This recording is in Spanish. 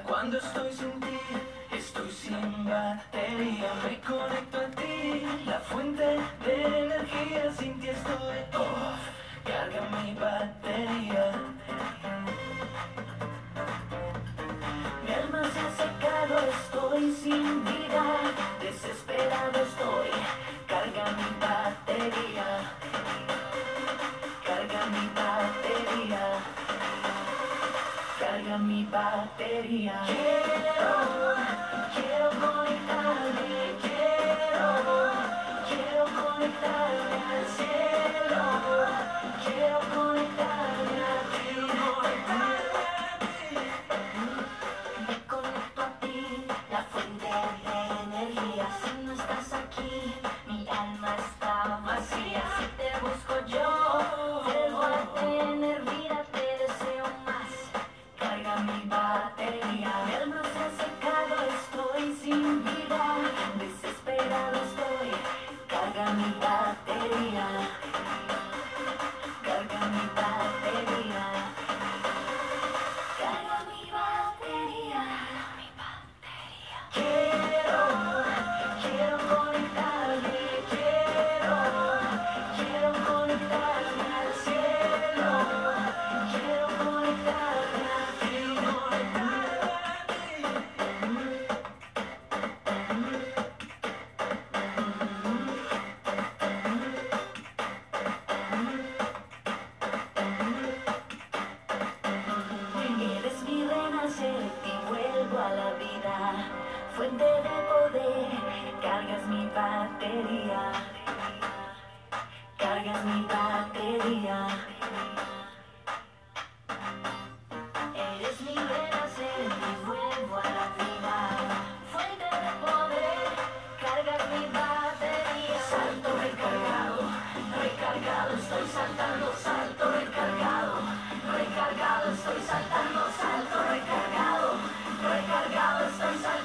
Cuando estoy sin ti, estoy sin batería. Me conecto a ti. mi batería. Quiero, quiero conectarme, quiero, quiero conectarme al cielo. fuente de poder, cargas mi batería, cargas mi batería. Eres mi renacer, mi vuelvo a la vida, fuente de poder, cargas mi batería. Salto recargado, recargado, estoy saltando, salto recargado, recargado, estoy saltando, salto recargado, recargado, estoy saltando.